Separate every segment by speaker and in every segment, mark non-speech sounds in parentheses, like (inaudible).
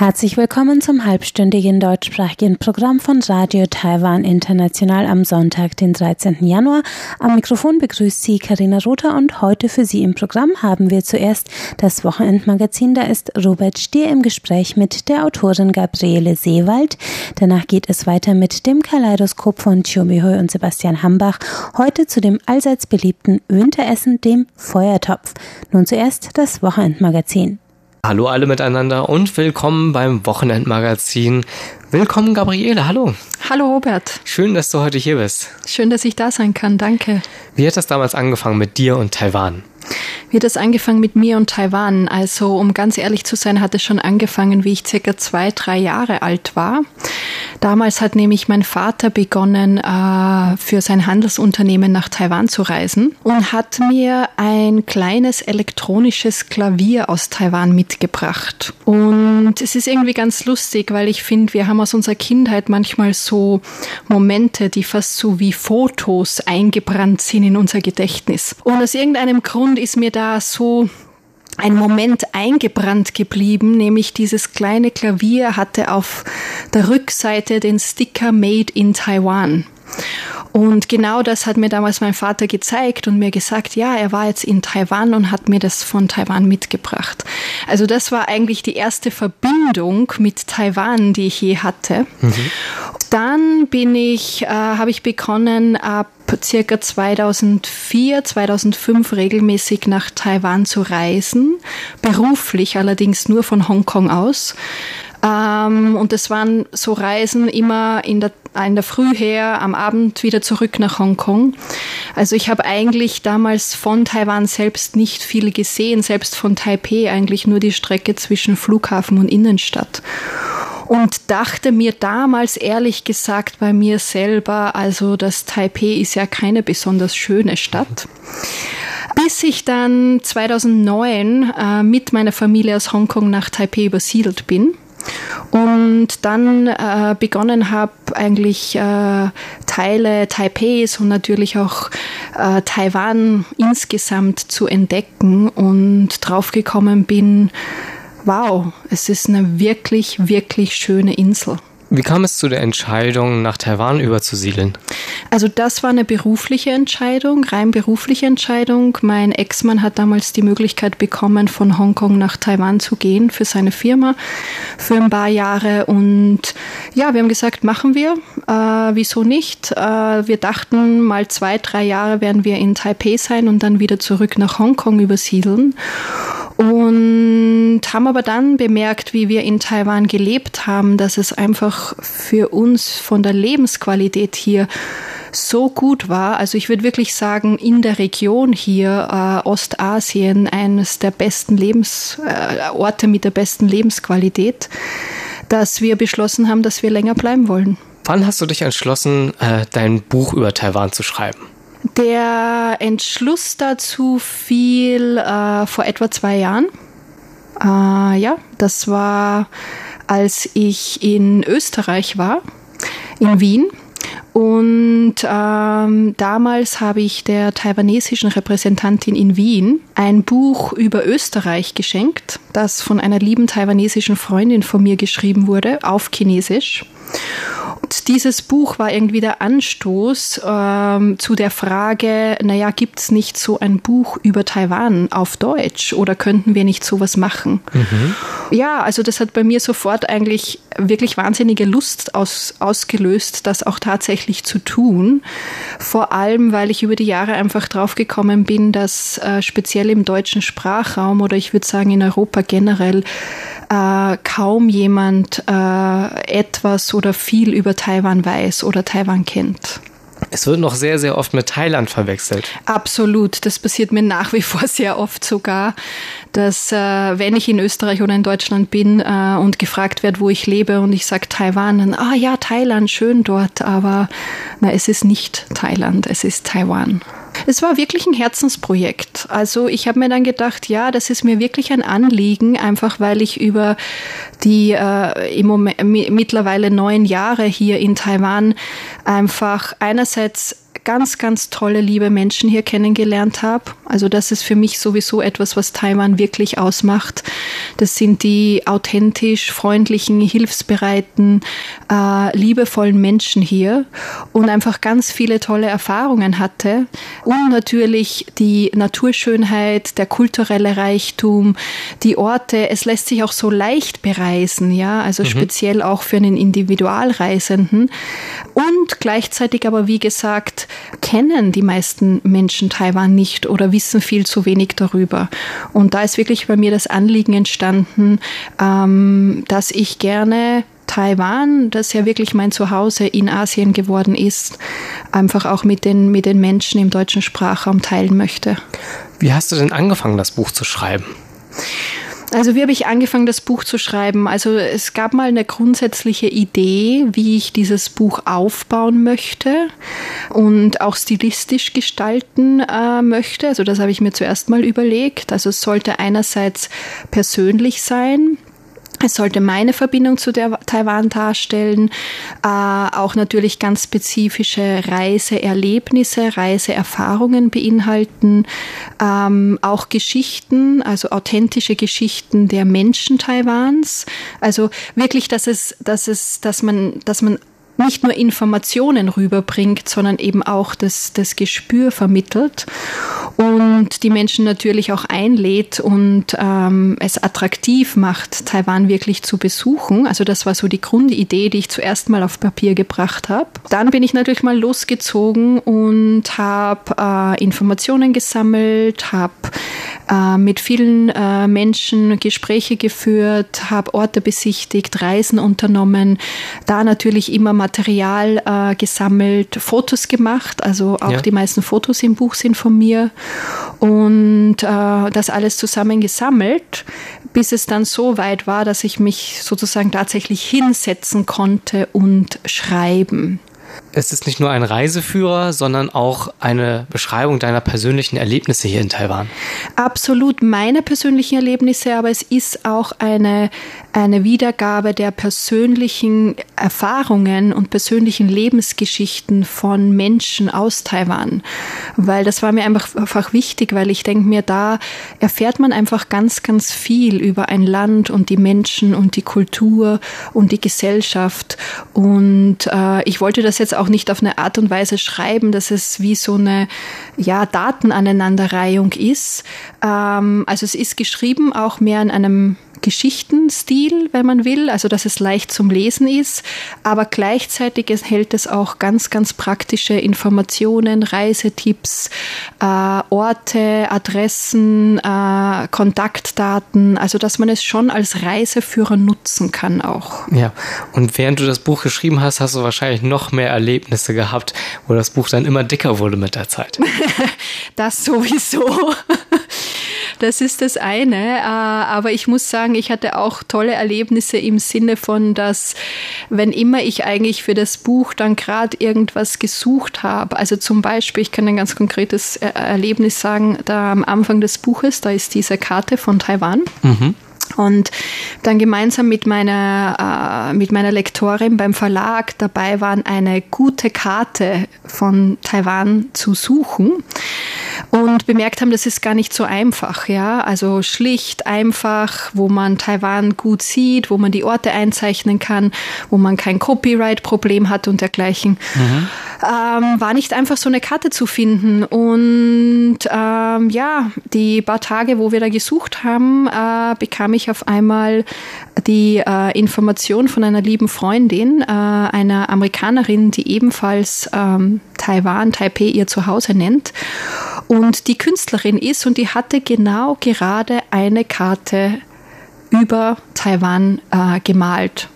Speaker 1: Herzlich willkommen zum halbstündigen deutschsprachigen Programm von Radio Taiwan International am Sonntag, den 13. Januar. Am Mikrofon begrüßt Sie Karina Rother und heute für Sie im Programm haben wir zuerst das Wochenendmagazin. Da ist Robert Stier im Gespräch mit der Autorin Gabriele Seewald. Danach geht es weiter mit dem Kaleidoskop von Chiomihui und Sebastian Hambach. Heute zu dem allseits beliebten Winteressen, dem Feuertopf. Nun zuerst das Wochenendmagazin.
Speaker 2: Hallo alle miteinander und willkommen beim Wochenendmagazin. Willkommen Gabriele, hallo.
Speaker 3: Hallo Robert.
Speaker 2: Schön, dass du heute hier bist.
Speaker 3: Schön, dass ich da sein kann, danke.
Speaker 2: Wie hat das damals angefangen mit dir und Taiwan?
Speaker 3: Hat es angefangen mit mir und Taiwan? Also, um ganz ehrlich zu sein, hat es schon angefangen, wie ich circa zwei, drei Jahre alt war. Damals hat nämlich mein Vater begonnen, äh, für sein Handelsunternehmen nach Taiwan zu reisen und hat mir ein kleines elektronisches Klavier aus Taiwan mitgebracht. Und es ist irgendwie ganz lustig, weil ich finde, wir haben aus unserer Kindheit manchmal so Momente, die fast so wie Fotos eingebrannt sind in unser Gedächtnis. Und aus irgendeinem Grund ist mir da so ein Moment eingebrannt geblieben, nämlich dieses kleine Klavier hatte auf der Rückseite den Sticker Made in Taiwan. Und genau das hat mir damals mein Vater gezeigt und mir gesagt, ja, er war jetzt in Taiwan und hat mir das von Taiwan mitgebracht. Also das war eigentlich die erste Verbindung mit Taiwan, die ich je hatte. Mhm. Dann bin ich, äh, habe ich begonnen, ab circa 2004, 2005 regelmäßig nach Taiwan zu reisen, beruflich allerdings nur von Hongkong aus. Ähm, und das waren so Reisen immer in der, in der Früh her, am Abend wieder zurück nach Hongkong. Also ich habe eigentlich damals von Taiwan selbst nicht viel gesehen, selbst von Taipei eigentlich nur die Strecke zwischen Flughafen und Innenstadt und dachte mir damals ehrlich gesagt bei mir selber, also das Taipei ist ja keine besonders schöne Stadt. Bis ich dann 2009 äh, mit meiner Familie aus Hongkong nach Taipei übersiedelt bin und dann äh, begonnen habe, eigentlich äh, Teile Taipehs und natürlich auch äh, Taiwan insgesamt zu entdecken und draufgekommen bin, wow, es ist eine wirklich, wirklich schöne Insel.
Speaker 2: Wie kam es zu der Entscheidung, nach Taiwan überzusiedeln?
Speaker 3: Also das war eine berufliche Entscheidung, rein berufliche Entscheidung. Mein Ex-Mann hat damals die Möglichkeit bekommen, von Hongkong nach Taiwan zu gehen für seine Firma für ein paar Jahre. Und ja, wir haben gesagt, machen wir. Äh, wieso nicht? Äh, wir dachten, mal zwei, drei Jahre werden wir in Taipei sein und dann wieder zurück nach Hongkong übersiedeln. Und haben aber dann bemerkt, wie wir in Taiwan gelebt haben, dass es einfach für uns von der Lebensqualität hier so gut war. Also ich würde wirklich sagen, in der Region hier, äh, Ostasien, eines der besten Lebensorte äh, mit der besten Lebensqualität, dass wir beschlossen haben, dass wir länger bleiben wollen.
Speaker 2: Wann hast du dich entschlossen, äh, dein Buch über Taiwan zu schreiben?
Speaker 3: Der Entschluss dazu fiel äh, vor etwa zwei Jahren. Äh, ja, das war, als ich in Österreich war, in Wien. Und ähm, damals habe ich der taiwanesischen Repräsentantin in Wien ein Buch über Österreich geschenkt, das von einer lieben taiwanesischen Freundin von mir geschrieben wurde, auf Chinesisch. Und dieses Buch war irgendwie der Anstoß ähm, zu der Frage, naja, gibt es nicht so ein Buch über Taiwan auf Deutsch oder könnten wir nicht sowas machen? Mhm. Ja, also das hat bei mir sofort eigentlich wirklich wahnsinnige Lust aus, ausgelöst, das auch tatsächlich zu tun. Vor allem, weil ich über die Jahre einfach draufgekommen bin, dass äh, speziell im deutschen Sprachraum oder ich würde sagen in Europa generell äh, kaum jemand äh, etwas oder viel über Taiwan weiß oder Taiwan kennt.
Speaker 2: Es wird noch sehr, sehr oft mit Thailand verwechselt.
Speaker 3: Absolut. Das passiert mir nach wie vor sehr oft sogar, dass äh, wenn ich in Österreich oder in Deutschland bin äh, und gefragt werde, wo ich lebe und ich sage Taiwan, dann, ah ja, Thailand, schön dort, aber na, es ist nicht Thailand, es ist Taiwan. Es war wirklich ein Herzensprojekt. Also ich habe mir dann gedacht, ja, das ist mir wirklich ein Anliegen, einfach weil ich über die äh, im Moment, mittlerweile neun Jahre hier in Taiwan einfach einerseits ganz, ganz tolle, liebe Menschen hier kennengelernt habe. Also das ist für mich sowieso etwas, was Taiwan wirklich ausmacht. Das sind die authentisch freundlichen, hilfsbereiten, äh, liebevollen Menschen hier und einfach ganz viele tolle Erfahrungen hatte. Und natürlich die Naturschönheit, der kulturelle Reichtum, die Orte. Es lässt sich auch so leicht bereisen, ja, also mhm. speziell auch für einen Individualreisenden. Und gleichzeitig aber, wie gesagt, kennen die meisten Menschen Taiwan nicht oder wissen viel zu wenig darüber. Und da ist wirklich bei mir das Anliegen entstanden, ähm, dass ich gerne Taiwan, das ja wirklich mein Zuhause in Asien geworden ist, einfach auch mit den, mit den Menschen im deutschen Sprachraum teilen möchte.
Speaker 2: Wie hast du denn angefangen, das Buch zu schreiben?
Speaker 3: Also wie habe ich angefangen, das Buch zu schreiben? Also es gab mal eine grundsätzliche Idee, wie ich dieses Buch aufbauen möchte und auch stilistisch gestalten äh, möchte. Also das habe ich mir zuerst mal überlegt. Also es sollte einerseits persönlich sein, es sollte meine Verbindung zu der Taiwan darstellen, äh, auch natürlich ganz spezifische Reiseerlebnisse, Reiseerfahrungen beinhalten, ähm, auch Geschichten, also authentische Geschichten der Menschen Taiwans. Also wirklich, dass es, dass es, dass man, dass man nicht nur Informationen rüberbringt, sondern eben auch das, das Gespür vermittelt und die Menschen natürlich auch einlädt und ähm, es attraktiv macht, Taiwan wirklich zu besuchen. Also das war so die Grundidee, die ich zuerst mal auf Papier gebracht habe. Dann bin ich natürlich mal losgezogen und habe äh, Informationen gesammelt, habe äh, mit vielen äh, Menschen Gespräche geführt, habe Orte besichtigt, Reisen unternommen, da natürlich immer Material äh, gesammelt, Fotos gemacht, also auch ja. die meisten Fotos im Buch sind von mir und äh, das alles zusammen gesammelt, bis es dann so weit war, dass ich mich sozusagen tatsächlich hinsetzen konnte und schreiben
Speaker 2: es ist nicht nur ein Reiseführer, sondern auch eine Beschreibung deiner persönlichen Erlebnisse hier in Taiwan.
Speaker 3: Absolut meine persönlichen Erlebnisse, aber es ist auch eine, eine Wiedergabe der persönlichen Erfahrungen und persönlichen Lebensgeschichten von Menschen aus Taiwan. Weil das war mir einfach, einfach wichtig, weil ich denke mir, da erfährt man einfach ganz, ganz viel über ein Land und die Menschen und die Kultur und die Gesellschaft. Und äh, ich wollte das jetzt auch nicht auf eine Art und Weise schreiben, dass es wie so eine ja, Datenaneinanderreihung ist. Ähm, also es ist geschrieben auch mehr in einem Geschichtenstil, wenn man will, also dass es leicht zum Lesen ist, aber gleichzeitig enthält es auch ganz, ganz praktische Informationen, Reisetipps, äh, Orte, Adressen, äh, Kontaktdaten, also dass man es schon als Reiseführer nutzen kann auch.
Speaker 2: Ja, und während du das Buch geschrieben hast, hast du wahrscheinlich noch mehr Erlebnisse gehabt, wo das Buch dann immer dicker wurde mit der Zeit. (laughs)
Speaker 3: das sowieso. Das ist das eine. Äh, aber ich muss sagen, ich hatte auch tolle Erlebnisse im Sinne von, dass wenn immer ich eigentlich für das Buch dann gerade irgendwas gesucht habe, also zum Beispiel, ich kann ein ganz konkretes Erlebnis sagen, da am Anfang des Buches, da ist diese Karte von Taiwan. Mhm. Und dann gemeinsam mit meiner, äh, mit meiner Lektorin beim Verlag dabei waren, eine gute Karte von Taiwan zu suchen und bemerkt haben, das ist gar nicht so einfach, ja. Also schlicht, einfach, wo man Taiwan gut sieht, wo man die Orte einzeichnen kann, wo man kein Copyright-Problem hat und dergleichen. Mhm. Ähm, war nicht einfach so eine Karte zu finden. Und ähm, ja, die paar Tage, wo wir da gesucht haben, äh, bekam ich auf einmal die äh, Information von einer lieben Freundin, äh, einer Amerikanerin, die ebenfalls ähm, Taiwan, Taipei ihr Zuhause nennt und die Künstlerin ist und die hatte genau gerade eine Karte über Taiwan äh, gemalt.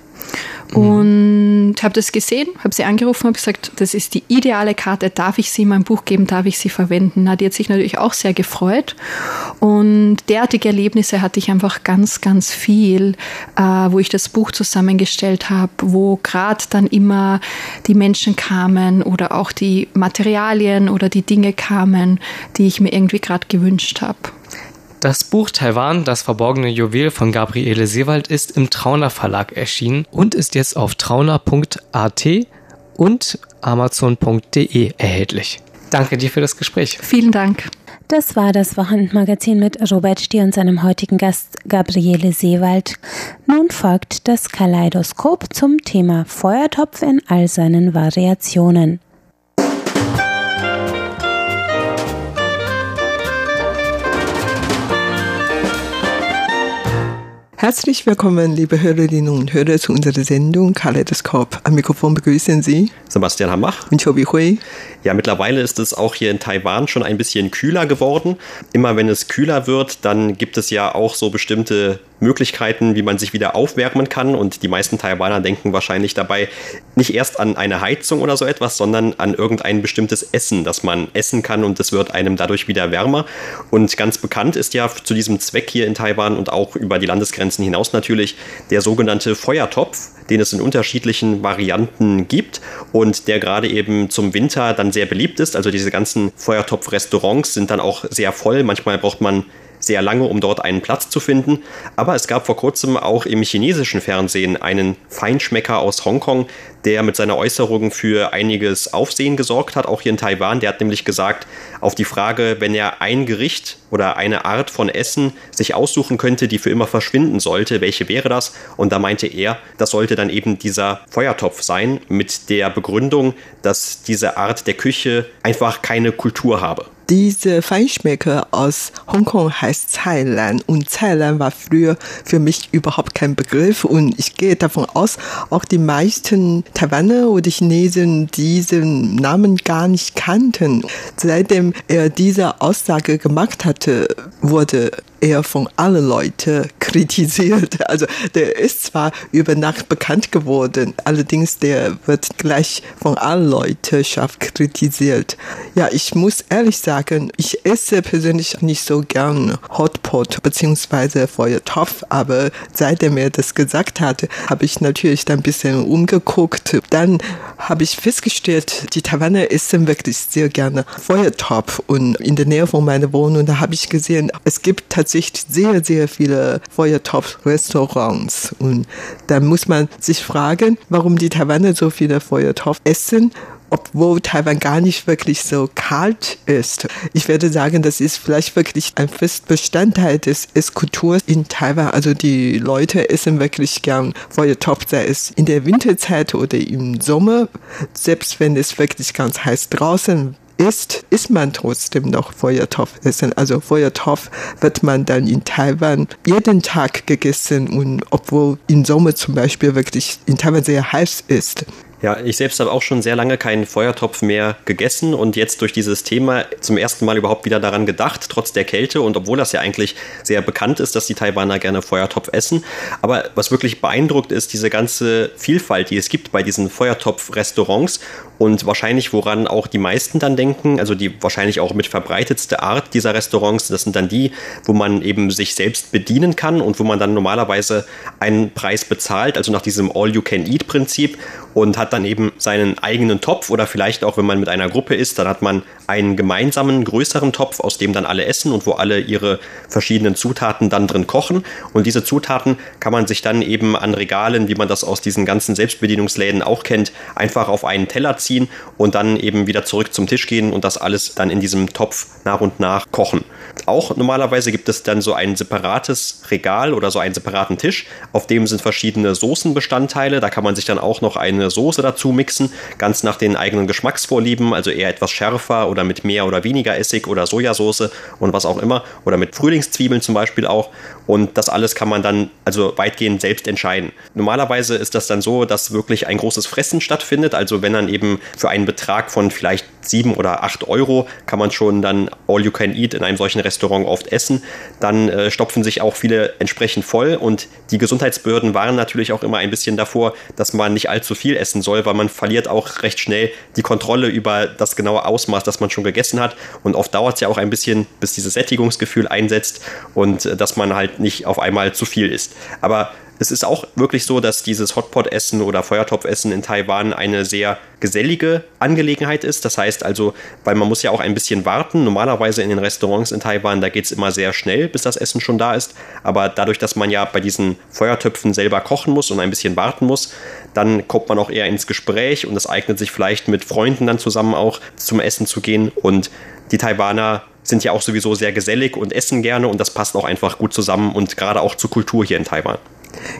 Speaker 3: Mhm. Und habe das gesehen, habe sie angerufen, habe gesagt, das ist die ideale Karte, darf ich sie in mein Buch geben, darf ich sie verwenden? Na, die hat sich natürlich auch sehr gefreut und derartige Erlebnisse hatte ich einfach ganz, ganz viel, äh, wo ich das Buch zusammengestellt habe, wo gerade dann immer die Menschen kamen oder auch die Materialien oder die Dinge kamen, die ich mir irgendwie gerade gewünscht habe.
Speaker 2: Das Buch Taiwan, das verborgene Juwel von Gabriele Seewald ist im Trauner Verlag erschienen und ist jetzt auf trauner.at und amazon.de erhältlich. Danke dir für das Gespräch.
Speaker 3: Vielen Dank.
Speaker 1: Das war das Wochenendmagazin mit Robert Stier und seinem heutigen Gast Gabriele Seewald. Nun folgt das Kaleidoskop zum Thema Feuertopf in all seinen Variationen.
Speaker 4: Herzlich willkommen, liebe Hörerinnen und Hörer, zu unserer Sendung Kaleidoskop. Am Mikrofon begrüßen Sie
Speaker 5: Sebastian Hammach
Speaker 4: und Chobi Hui.
Speaker 5: Ja, mittlerweile ist es auch hier in Taiwan schon ein bisschen kühler geworden. Immer wenn es kühler wird, dann gibt es ja auch so bestimmte Möglichkeiten, wie man sich wieder aufwärmen kann. Und die meisten Taiwaner denken wahrscheinlich dabei nicht erst an eine Heizung oder so etwas, sondern an irgendein bestimmtes Essen, das man essen kann und es wird einem dadurch wieder wärmer. Und ganz bekannt ist ja zu diesem Zweck hier in Taiwan und auch über die Landesgrenzen hinaus natürlich der sogenannte Feuertopf den es in unterschiedlichen Varianten gibt und der gerade eben zum Winter dann sehr beliebt ist. Also diese ganzen Feuertopf-Restaurants sind dann auch sehr voll. Manchmal braucht man sehr lange, um dort einen Platz zu finden. Aber es gab vor kurzem auch im chinesischen Fernsehen einen Feinschmecker aus Hongkong, der mit seiner Äußerung für einiges Aufsehen gesorgt hat, auch hier in Taiwan. Der hat nämlich gesagt, auf die Frage, wenn er ein Gericht oder eine Art von Essen sich aussuchen könnte, die für immer verschwinden sollte, welche wäre das? Und da meinte er, das sollte dann eben dieser Feuertopf sein, mit der Begründung, dass diese Art der Küche einfach keine Kultur habe.
Speaker 4: Diese Feinschmecker aus Hongkong heißt Cailan und Cailan war früher für mich überhaupt kein Begriff und ich gehe davon aus, auch die meisten Taiwaner oder Chinesen diesen Namen gar nicht kannten. Seitdem er diese Aussage gemacht hatte, wurde er von allen Leuten kritisiert. (laughs) Also der ist zwar über Nacht bekannt geworden, allerdings der wird gleich von allen Leuten scharf kritisiert. Ja, ich muss ehrlich sagen, ich esse persönlich nicht so gern Hotpot bzw. Feuertopf, aber seitdem er das gesagt hatte, habe ich natürlich dann ein bisschen umgeguckt. Dann habe ich festgestellt, die Taiwaner essen wirklich sehr gerne Feuertopf und in der Nähe von meiner Wohnung, da habe ich gesehen, es gibt tatsächlich sehr, sehr viele Feuertopf-Restaurants. Und da muss man sich fragen, warum die Taiwaner so viele Feuertopf essen obwohl Taiwan gar nicht wirklich so kalt ist. Ich werde sagen, das ist vielleicht wirklich ein Festbestandteil des Esskulturs in Taiwan. Also die Leute essen wirklich gern Feuertopf, sei es in der Winterzeit oder im Sommer. Selbst wenn es wirklich ganz heiß draußen isst, isst man trotzdem noch Feuertopf essen. Also Feuertopf wird man dann in Taiwan jeden Tag gegessen und obwohl im Sommer zum Beispiel wirklich in Taiwan sehr heiß ist.
Speaker 5: Ja, ich selbst habe auch schon sehr lange keinen Feuertopf mehr gegessen und jetzt durch dieses Thema zum ersten Mal überhaupt wieder daran gedacht, trotz der Kälte und obwohl das ja eigentlich sehr bekannt ist, dass die Taiwaner gerne Feuertopf essen. Aber was wirklich beeindruckt ist, diese ganze Vielfalt, die es gibt bei diesen Feuertopf-Restaurants und wahrscheinlich, woran auch die meisten dann denken, also die wahrscheinlich auch mit verbreitetste Art dieser Restaurants, das sind dann die, wo man eben sich selbst bedienen kann und wo man dann normalerweise einen Preis bezahlt, also nach diesem All-You-Can-Eat-Prinzip und hat dann eben seinen eigenen Topf oder vielleicht auch, wenn man mit einer Gruppe ist, dann hat man einen gemeinsamen, größeren Topf, aus dem dann alle essen und wo alle ihre verschiedenen Zutaten dann drin kochen. Und diese Zutaten kann man sich dann eben an Regalen, wie man das aus diesen ganzen Selbstbedienungsläden auch kennt, einfach auf einen Teller ziehen und dann eben wieder zurück zum Tisch gehen und das alles dann in diesem Topf nach und nach kochen. Auch normalerweise gibt es dann so ein separates Regal oder so einen separaten Tisch, auf dem sind verschiedene Soßenbestandteile. Da kann man sich dann auch noch eine Soße dazu mixen, ganz nach den eigenen Geschmacksvorlieben, also eher etwas schärfer oder mit mehr oder weniger Essig oder Sojasauce und was auch immer oder mit Frühlingszwiebeln zum Beispiel auch. Und das alles kann man dann also weitgehend selbst entscheiden. Normalerweise ist das dann so, dass wirklich ein großes Fressen stattfindet. Also wenn dann eben für einen Betrag von vielleicht sieben oder acht Euro kann man schon dann All You Can Eat in einem solchen Restaurant oft essen. Dann äh, stopfen sich auch viele entsprechend voll und die Gesundheitsbehörden waren natürlich auch immer ein bisschen davor, dass man nicht allzu viel essen soll, weil man verliert auch recht schnell die Kontrolle über das genaue Ausmaß, das man schon gegessen hat. Und oft dauert es ja auch ein bisschen, bis dieses Sättigungsgefühl einsetzt und äh, dass man halt nicht auf einmal zu viel isst. Aber es ist auch wirklich so, dass dieses Hotpot-Essen oder Feuertopfessen in Taiwan eine sehr gesellige Angelegenheit ist. Das heißt also, weil man muss ja auch ein bisschen warten. Normalerweise in den Restaurants in Taiwan, da geht es immer sehr schnell, bis das Essen schon da ist. Aber dadurch, dass man ja bei diesen Feuertöpfen selber kochen muss und ein bisschen warten muss, dann kommt man auch eher ins Gespräch und es eignet sich vielleicht mit Freunden dann zusammen auch zum Essen zu gehen. Und die Taiwaner sind ja auch sowieso sehr gesellig und essen gerne und das passt auch einfach gut zusammen und gerade auch zur Kultur hier in Taiwan.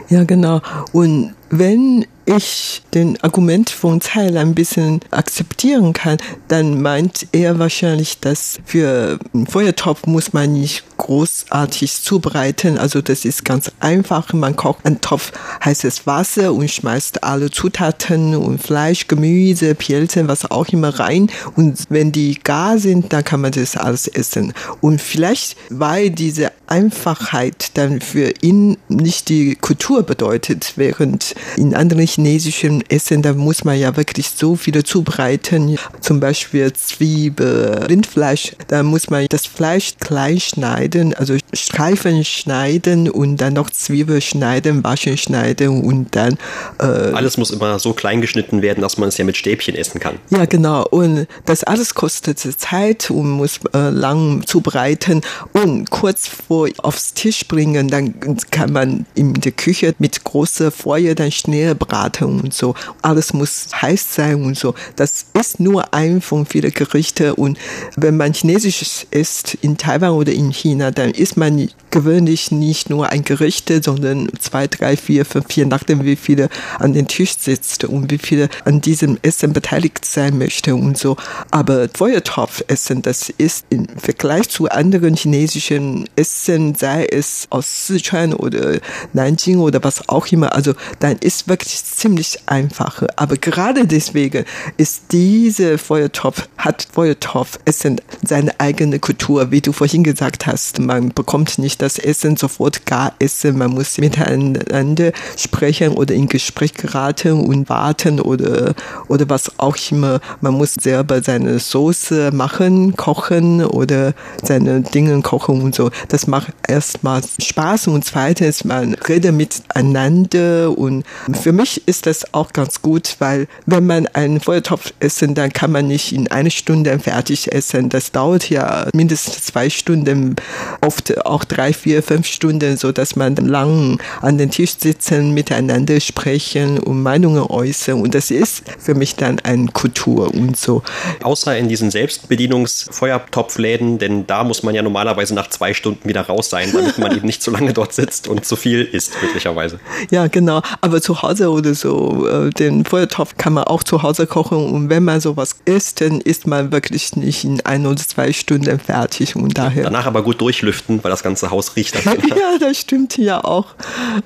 Speaker 4: Ja, genau. Und wenn ich den Argument von Zeil ein bisschen akzeptieren kann, dann meint er wahrscheinlich, dass für einen Feuertopf muss man nicht großartig zubereiten. Also das ist ganz einfach. Man kocht einen Topf heißes Wasser und schmeißt alle Zutaten und Fleisch, Gemüse, Pilze, was auch immer rein. Und wenn die gar sind, dann kann man das alles essen. Und vielleicht, weil diese Einfachheit dann für ihn nicht die Kultur bedeutet, während in anderen chinesischen Essen, da muss man ja wirklich so viele zubereiten. Zum Beispiel Zwiebel, Rindfleisch, da muss man das Fleisch klein schneiden, also Streifen schneiden und dann noch Zwiebel schneiden, waschen schneiden und dann.
Speaker 5: Äh, alles muss immer so klein geschnitten werden, dass man es ja mit Stäbchen essen kann.
Speaker 4: Ja, genau. Und das alles kostet Zeit und muss äh, lang zubereiten und kurz vor aufs Tisch bringen, dann kann man in der Küche mit großer Feuer dann schnell braten und so. Alles muss heiß sein und so. Das ist nur ein von vielen Gerichten und wenn man Chinesisch isst in Taiwan oder in China, dann isst man gewöhnlich nicht nur ein Gericht, sondern zwei, drei, vier, fünf, je nachdem wie viele an den Tisch sitzt und wie viele an diesem Essen beteiligt sein möchte und so. Aber Feuertopfessen, das ist im Vergleich zu anderen chinesischen Essen, sei es aus Sichuan oder Nanjing oder was auch immer, also dann ist wirklich ziemlich einfach. Aber gerade deswegen ist diese Feuertopf, hat Feuertopfessen seine eigene Kultur, wie du vorhin gesagt hast. Man bekommt nicht das Essen sofort gar essen. Man muss miteinander sprechen oder in Gespräch geraten und warten oder, oder was auch immer. Man muss selber seine Soße machen, kochen oder seine Dinge kochen und so. Das macht erstmal Spaß und zweitens, man redet miteinander und für mich ist das auch ganz gut, weil wenn man einen Feuertopf essen, dann kann man nicht in einer Stunde fertig essen. Das dauert ja mindestens zwei Stunden, oft auch drei, vier, fünf Stunden, so dass man lang an den Tisch sitzen, miteinander sprechen und Meinungen äußern. Und das ist für mich dann eine Kultur und so.
Speaker 5: Außer in diesen Selbstbedienungsfeuertopfläden, denn da muss man ja normalerweise nach zwei Stunden wieder raus sein, damit man eben nicht zu lange dort sitzt und zu viel isst, möglicherweise.
Speaker 4: Ja, genau. Aber zu Hause oder so, äh, den Feuertopf kann man auch zu Hause kochen. Und wenn man sowas isst, dann ist man wirklich nicht in ein oder zwei Stunden fertig. Und daher.
Speaker 5: Danach aber gut durchlüften, weil das ganze Haus riecht. (laughs)
Speaker 4: ja, das stimmt ja auch.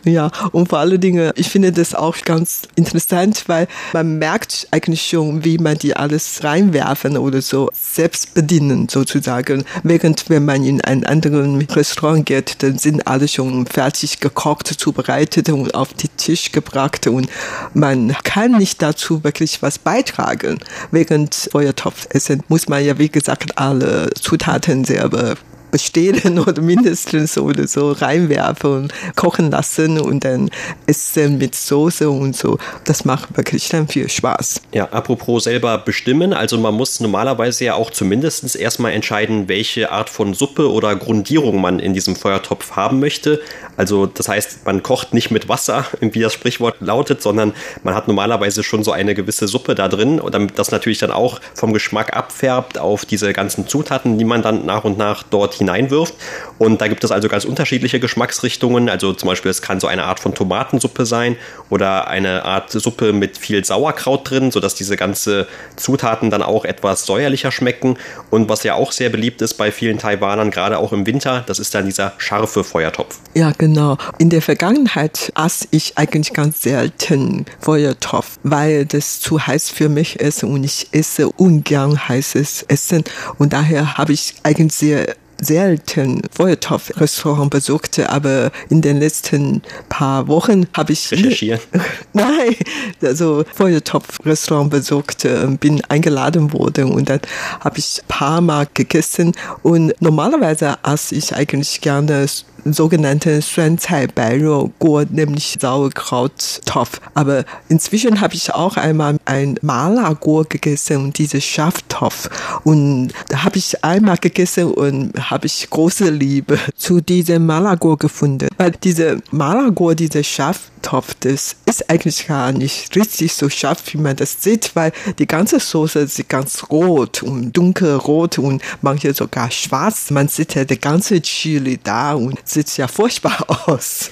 Speaker 4: Ja, und vor allen Dingen, ich finde das auch ganz interessant, weil man merkt eigentlich schon, wie man die alles reinwerfen oder so selbst bedienen sozusagen. Während wenn man in ein anderen Restaurant geht, dann sind alle schon fertig gekocht, zubereitet und auf den Tisch gebracht und man kann nicht dazu wirklich was beitragen. Während Feuertopfessen muss man ja, wie gesagt, alle Zutaten selber bestehlen oder mindestens oder so reinwerfen und kochen lassen und dann essen mit Soße und so. Das macht wirklich dann viel Spaß.
Speaker 5: Ja, apropos selber bestimmen, also man muss normalerweise ja auch zumindest erstmal entscheiden, welche Art von Suppe oder Grundierung man in diesem Feuertopf haben möchte. Also das heißt, man kocht nicht mit Wasser, (laughs) wie das Sprichwort lautet, sondern man hat normalerweise schon so eine gewisse Suppe da drin und damit das natürlich dann auch vom Geschmack abfärbt auf diese ganzen Zutaten, die man dann nach und nach dort hineinwirft. Und da gibt es also ganz unterschiedliche Geschmacksrichtungen. Also zum Beispiel, es kann so eine Art von Tomatensuppe sein oder eine Art Suppe mit viel Sauerkraut drin, sodass diese ganze Zutaten dann auch etwas säuerlicher schmecken. Und was ja auch sehr beliebt ist bei vielen Taiwanern, gerade auch im Winter, das ist dann dieser scharfe Feuertopf.
Speaker 4: Ja, genau. In der Vergangenheit aß ich eigentlich ganz selten Feuertopf, weil das zu heiß für mich ist und ich esse ungern heißes Essen. Und daher habe ich eigentlich sehr selten Feuertopf-Restaurant besuchte, aber in den letzten paar Wochen habe ich
Speaker 5: recherchieren. (laughs)
Speaker 4: Nein, also Feuertopf-Restaurant besucht, bin eingeladen worden und dann habe ich paar Mal gegessen und normalerweise aß ich eigentlich gerne sogenannte Suancai Beirou Guo, nämlich Sauerkrauttopf. Aber inzwischen habe ich auch einmal ein Mala Guo gegessen und diese Schaftopf. Und da habe ich einmal gegessen und habe ich große Liebe zu diesem Mala Guo gefunden. Weil diese Mala Guo, diese Schaftopf, das ist eigentlich gar nicht richtig so scharf, wie man das sieht, weil die ganze Soße ist ganz rot und dunkelrot und manche sogar schwarz. Man sieht ja die ganze Chili da und sieht ja furchtbar (laughs) aus.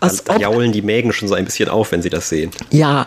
Speaker 5: Als da jaulen die Mägen schon so ein bisschen auf, wenn sie das sehen.
Speaker 4: Ja,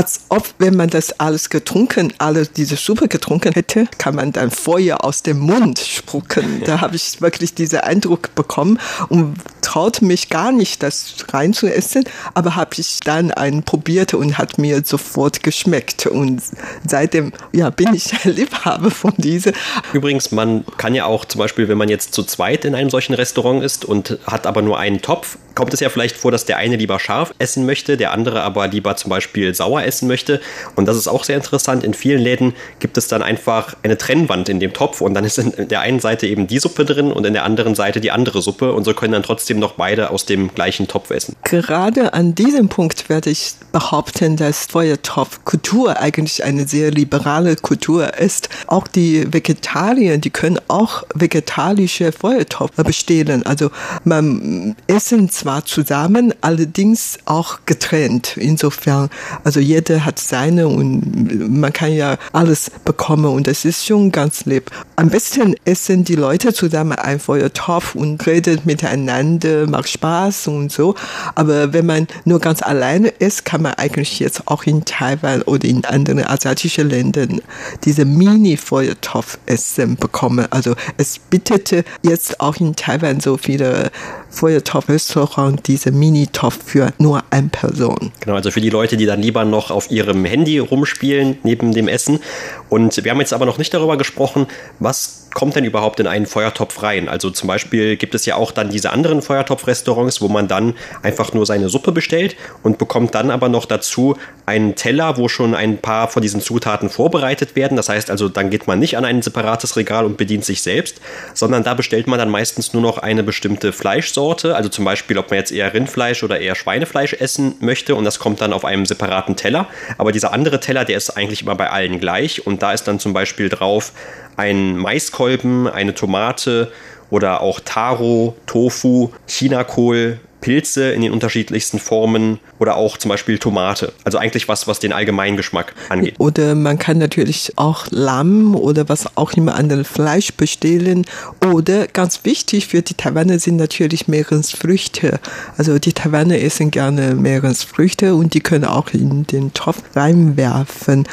Speaker 4: als ob, wenn man das alles getrunken, alle diese Suppe getrunken hätte, kann man dann Feuer aus dem Mund spucken. (laughs) Da habe ich wirklich diesen Eindruck bekommen und traute mich gar nicht, das reinzuessen, aber habe ich dann einen probiert und hat mir sofort geschmeckt. Und seitdem ja, bin ich ein Liebhaber von diese.
Speaker 5: Übrigens, man kann ja auch zum Beispiel, wenn man jetzt zu zweit in einem solchen Restaurant ist und hat aber nur einen Topf, kommt es ja vielleicht vor, dass der eine lieber scharf essen möchte, der andere aber lieber zum Beispiel sauer essen möchte. Und das ist auch sehr interessant. In vielen Läden gibt es dann einfach eine Trennwand in dem Topf und dann ist in der einen Seite eben die Suppe drin und in der anderen Seite die andere Suppe und so können dann trotzdem noch beide aus dem gleichen Topf essen.
Speaker 4: Gerade an diesem Punkt werde ich behaupten, dass Feuertopfkultur eigentlich eine sehr liberale Kultur ist. Auch die Vegetarier, die können auch vegetarische Feuertopf bestellen. Also man essen zwar zusammen, allerdings auch getrennt. Insofern, also jeder hat seine und man kann ja alles bekommen und das ist schon ganz lieb. Am besten essen die Leute zusammen ein Feuertopf und redet miteinander, macht Spaß und so. Aber wenn man nur ganz alleine ist, kann man eigentlich jetzt auch in Taiwan oder in anderen asiatischen Ländern diese Mini-Feuertopf essen bekommen. Also es bittete jetzt auch in Taiwan so viele Feuertopf-Restaurants diese Mini-Topf für nur eine Person.
Speaker 5: Genau, also für die Leute, die dann lieber noch auf ihrem Handy rumspielen neben dem Essen. Und wir haben jetzt aber noch nicht darüber gesprochen, was kommt denn überhaupt in einen Feuertopf rein? Also zum Beispiel gibt es ja auch dann diese anderen Feuertopf-Restaurants, wo man dann einfach nur seine Suppe bestellt und bekommt dann aber noch dazu einen Teller, wo schon ein paar von diesen Zutaten vorbereitet werden. Das heißt also, dann geht man nicht an ein separates Regal und bedient sich selbst, sondern da bestellt man dann meistens nur noch eine bestimmte Fleischsorte. Also zum Beispiel, ob man jetzt eher Rindfleisch oder eher Schweinefleisch essen möchte und das kommt dann auf einem separaten Teller. Aber dieser andere Teller, der ist eigentlich immer bei allen gleich und da ist dann zum Beispiel drauf ein Maiskolben, eine Tomate oder auch Taro, Tofu, Chinakohl, Pilze in den unterschiedlichsten Formen oder auch zum Beispiel Tomate. Also eigentlich was, was den allgemeinen Geschmack angeht.
Speaker 4: Oder man kann natürlich auch Lamm oder was auch immer an Fleisch bestellen. Oder ganz wichtig für die Taiwaner sind natürlich Meeresfrüchte. Also die Taiwaner essen gerne Meeresfrüchte und die können auch in den Topf reinwerfen.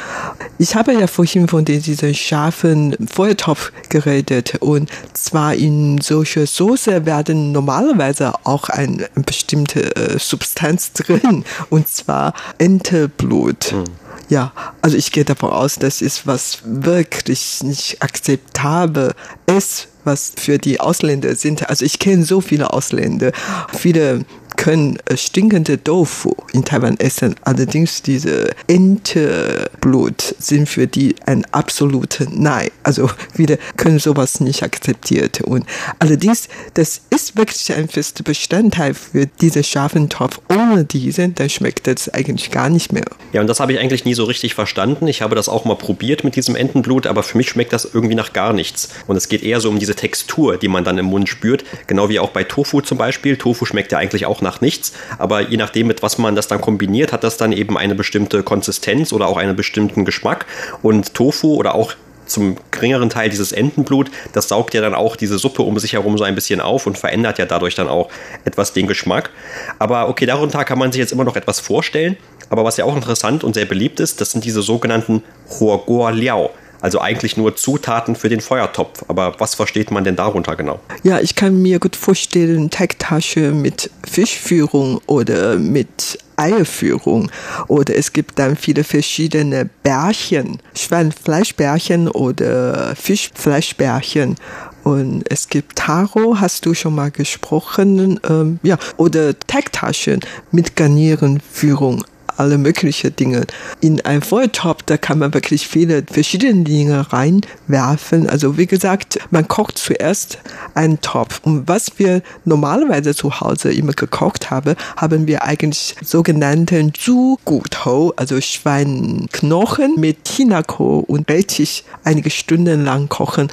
Speaker 4: Ich habe ja vorhin von diesem scharfen Feuertopf geredet und zwar in solcher Soße werden normalerweise auch ein bestimmte äh, Substanz drin, und zwar Enteblut. Mhm. Ja, also ich gehe davon aus, das ist was wirklich nicht akzeptabel ist, was für die Ausländer sind. Also ich kenne so viele Ausländer, viele können äh, stinkende Tofu in Taiwan essen. Allerdings diese Enteblut sind für die ein absolutes Nein. Also viele können sowas nicht akzeptieren. Und allerdings, das ist wirklich ein fester Bestandteil für diese scharfen Topf. Ohne diesen, dann schmeckt das eigentlich gar nicht mehr.
Speaker 5: Ja, und das habe ich eigentlich nie so richtig verstanden. Ich habe das auch mal probiert mit diesem Entenblut, aber für mich schmeckt das irgendwie nach gar nichts. Und es geht eher so um diese Textur, die man dann im Mund spürt. Genau wie auch bei Tofu zum Beispiel. Tofu schmeckt ja eigentlich auch nach nach nichts, aber je nachdem, mit was man das dann kombiniert, hat das dann eben eine bestimmte Konsistenz oder auch einen bestimmten Geschmack. Und Tofu oder auch zum geringeren Teil dieses Entenblut, das saugt ja dann auch diese Suppe um sich herum so ein bisschen auf und verändert ja dadurch dann auch etwas den Geschmack. Aber okay, darunter kann man sich jetzt immer noch etwas vorstellen. Aber was ja auch interessant und sehr beliebt ist, das sind diese sogenannten Huoguo Liao. Also eigentlich nur Zutaten für den Feuertopf. Aber was versteht man denn darunter genau?
Speaker 4: Ja, ich kann mir gut vorstellen, Teigtasche mit Fischführung oder mit Eierführung. Oder es gibt dann viele verschiedene Bärchen, Schweinfleischbärchen oder Fischfleischbärchen. Und es gibt Taro, hast du schon mal gesprochen, ähm, ja, oder Teigtaschen mit Garnierenführung alle möglichen Dinge. In ein Feuertopf, da kann man wirklich viele verschiedene Dinge reinwerfen. Also wie gesagt, man kocht zuerst einen Topf. Und was wir normalerweise zu Hause immer gekocht haben, haben wir eigentlich sogenannten Zugutho, also Schweinknochen mit Tinako und Rettich einige Stunden lang kochen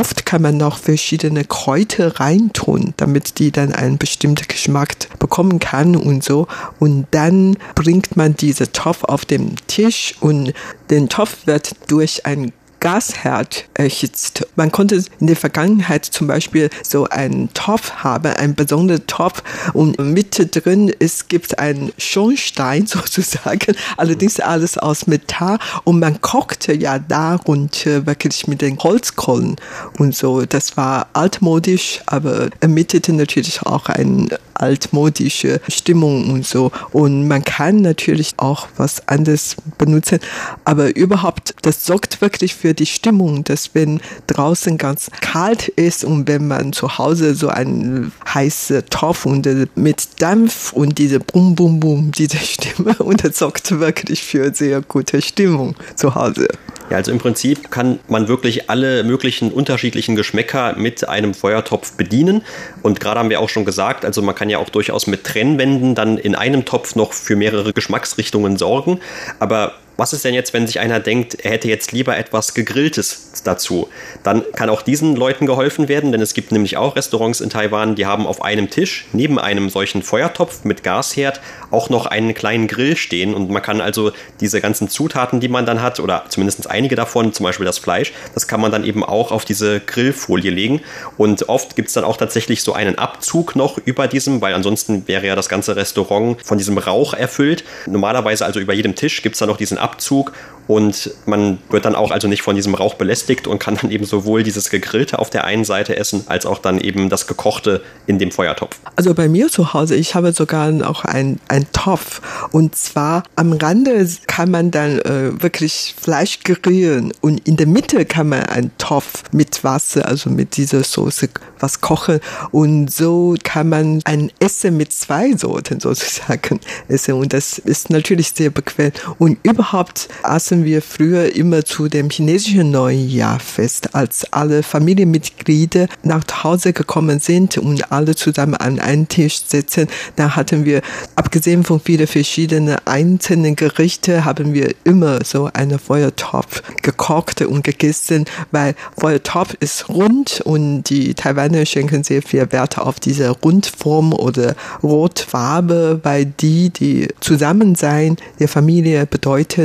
Speaker 4: Oft kann man noch verschiedene Kräuter reintun, damit die dann einen bestimmten Geschmack bekommen kann und so. Und dann bringt man diese Topf auf den Tisch und den Topf wird durch ein Gasherd erhitzt. Man konnte in der Vergangenheit zum Beispiel so einen Topf haben, einen besonderen Topf und mitte drin es gibt einen Schornstein (laughs) sozusagen, allerdings alles aus Metall und man kochte ja darunter wirklich mit den Holzkohlen und so. Das war altmodisch, aber ermittelte natürlich auch eine altmodische Stimmung und so. Und man kann natürlich auch was anderes benutzen, aber überhaupt, das sorgt wirklich für für die Stimmung, dass wenn draußen ganz kalt ist und wenn man zu Hause so einen heißen Topf und mit Dampf und diese Bum Bum Bum, diese (laughs) Stimme und das sorgt wirklich für sehr gute Stimmung zu Hause.
Speaker 5: Ja, also im Prinzip kann man wirklich alle möglichen unterschiedlichen Geschmäcker mit einem Feuertopf bedienen. Und gerade haben wir auch schon gesagt, also man kann ja auch durchaus mit Trennwänden dann in einem Topf noch für mehrere Geschmacksrichtungen sorgen. Aber was ist denn jetzt, wenn sich einer denkt, er hätte jetzt lieber etwas Gegrilltes dazu? Dann kann auch diesen Leuten geholfen werden, denn es gibt nämlich auch Restaurants in Taiwan, die haben auf einem Tisch neben einem solchen Feuertopf mit Gasherd auch noch einen kleinen Grill stehen und man kann also diese ganzen Zutaten, die man dann hat, oder zumindest einige davon, zum Beispiel das Fleisch, das kann man dann eben auch auf diese Grillfolie legen und oft gibt es dann auch tatsächlich so einen Abzug noch über diesem, weil ansonsten wäre ja das ganze Restaurant von diesem Rauch erfüllt. Normalerweise also über jedem Tisch gibt es dann noch diesen Abzug Abzug und man wird dann auch also nicht von diesem Rauch belästigt und kann dann eben sowohl dieses gegrillte auf der einen Seite essen, als auch dann eben das gekochte in dem Feuertopf.
Speaker 4: Also bei mir zu Hause, ich habe sogar auch einen Topf. Und zwar am Rande kann man dann äh, wirklich Fleisch grillen und in der Mitte kann man einen Topf mit Wasser, also mit dieser Soße was kochen. Und so kann man ein Essen mit zwei Sorten sozusagen essen. Und das ist natürlich sehr bequem. Und überhaupt aßen feiern wir früher immer zu dem chinesischen Neujahrfest, als alle Familienmitglieder nach Hause gekommen sind und alle zusammen an einen Tisch sitzen. Da hatten wir, abgesehen von vielen verschiedenen einzelnen Gerichte, haben wir immer so einen Feuertopf gekocht und gegessen, weil Feuertopf ist rund und die Taiwaner schenken sehr viel Wert auf diese Rundform oder Rotfarbe, weil die die Zusammensein der Familie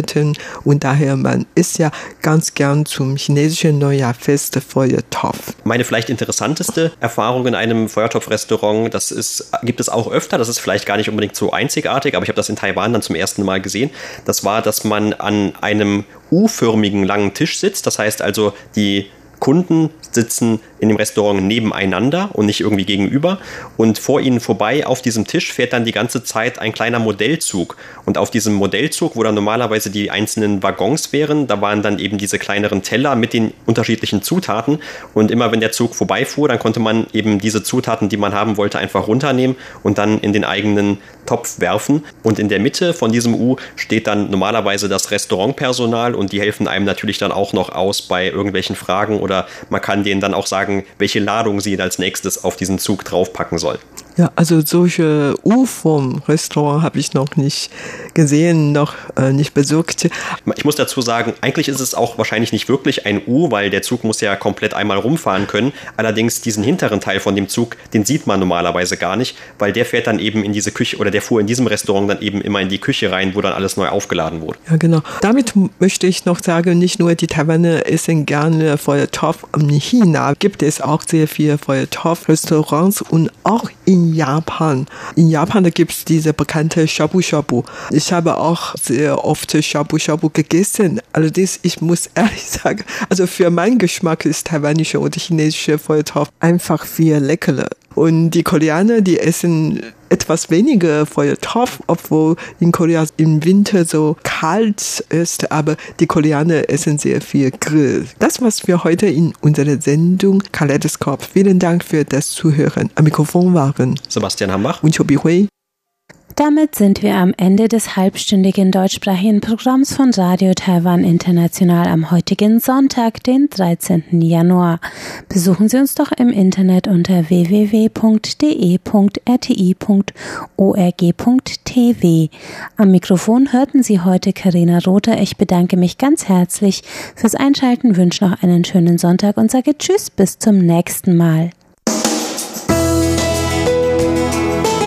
Speaker 4: bedeuteten und daher, man isst ja ganz gern zum chinesischen Neujahrfest Feuertopf.
Speaker 5: Meine vielleicht interessanteste Erfahrung in einem Feuertopfrestaurant, das ist, gibt es auch öfter, das ist vielleicht gar nicht unbedingt so einzigartig, aber ich habe das in Taiwan dann zum ersten Mal gesehen. Das war, dass man an einem U-förmigen langen Tisch sitzt. Das heißt also, die Kunden sitzen in dem Restaurant nebeneinander und nicht irgendwie gegenüber. Und vor ihnen vorbei auf diesem Tisch fährt dann die ganze Zeit ein kleiner Modellzug. Und auf diesem Modellzug, wo dann normalerweise die einzelnen Waggons wären, da waren dann eben diese kleineren Teller mit den unterschiedlichen Zutaten. Und immer wenn der Zug vorbeifuhr, dann konnte man eben diese Zutaten, die man haben wollte, einfach runternehmen und dann in den eigenen Topf werfen. Und in der Mitte von diesem U steht dann normalerweise das Restaurantpersonal und die helfen einem natürlich dann auch noch aus bei irgendwelchen Fragen oder man kann denen dann auch sagen, welche Ladung sie als nächstes auf diesen Zug draufpacken soll.
Speaker 4: Ja, also solche U-Form-Restaurant habe ich noch nicht gesehen, noch äh, nicht besucht.
Speaker 5: Ich muss dazu sagen, eigentlich ist es auch wahrscheinlich nicht wirklich ein U, weil der Zug muss ja komplett einmal rumfahren können. Allerdings diesen hinteren Teil von dem Zug, den sieht man normalerweise gar nicht, weil der fährt dann eben in diese Küche oder der fuhr in diesem Restaurant dann eben immer in die Küche rein, wo dann alles neu aufgeladen wurde.
Speaker 4: Ja, genau. Damit möchte ich noch sagen, nicht nur die Taiwaner essen gerne Feuertopf. In China gibt es auch sehr viele Feuertopf-Restaurants und auch in Japan. In Japan gibt es diese bekannte Shabu Shabu. Ich habe auch sehr oft Shabu Shabu gegessen. Allerdings, ich muss (laughs) ehrlich sagen, also für meinen Geschmack ist taiwanische oder chinesische Feuertopf einfach viel leckerer. Und die Koreaner, die essen etwas weniger Feuertopf, obwohl in Korea im Winter so kalt ist, aber die Koreaner essen sehr viel Grill. Das war's für heute in unserer Sendung Kaleidoskop. Vielen Dank für das Zuhören. Am Mikrofon waren
Speaker 5: Sebastian Hambach
Speaker 4: und Chobi Hui.
Speaker 1: Damit sind wir am Ende des halbstündigen deutschsprachigen Programms von Radio Taiwan International am heutigen Sonntag, den 13. Januar. Besuchen Sie uns doch im Internet unter www.de.rti.org.tv. Am Mikrofon hörten Sie heute Karina Rother. Ich bedanke mich ganz herzlich fürs Einschalten, wünsche noch einen schönen Sonntag und sage Tschüss bis zum nächsten Mal.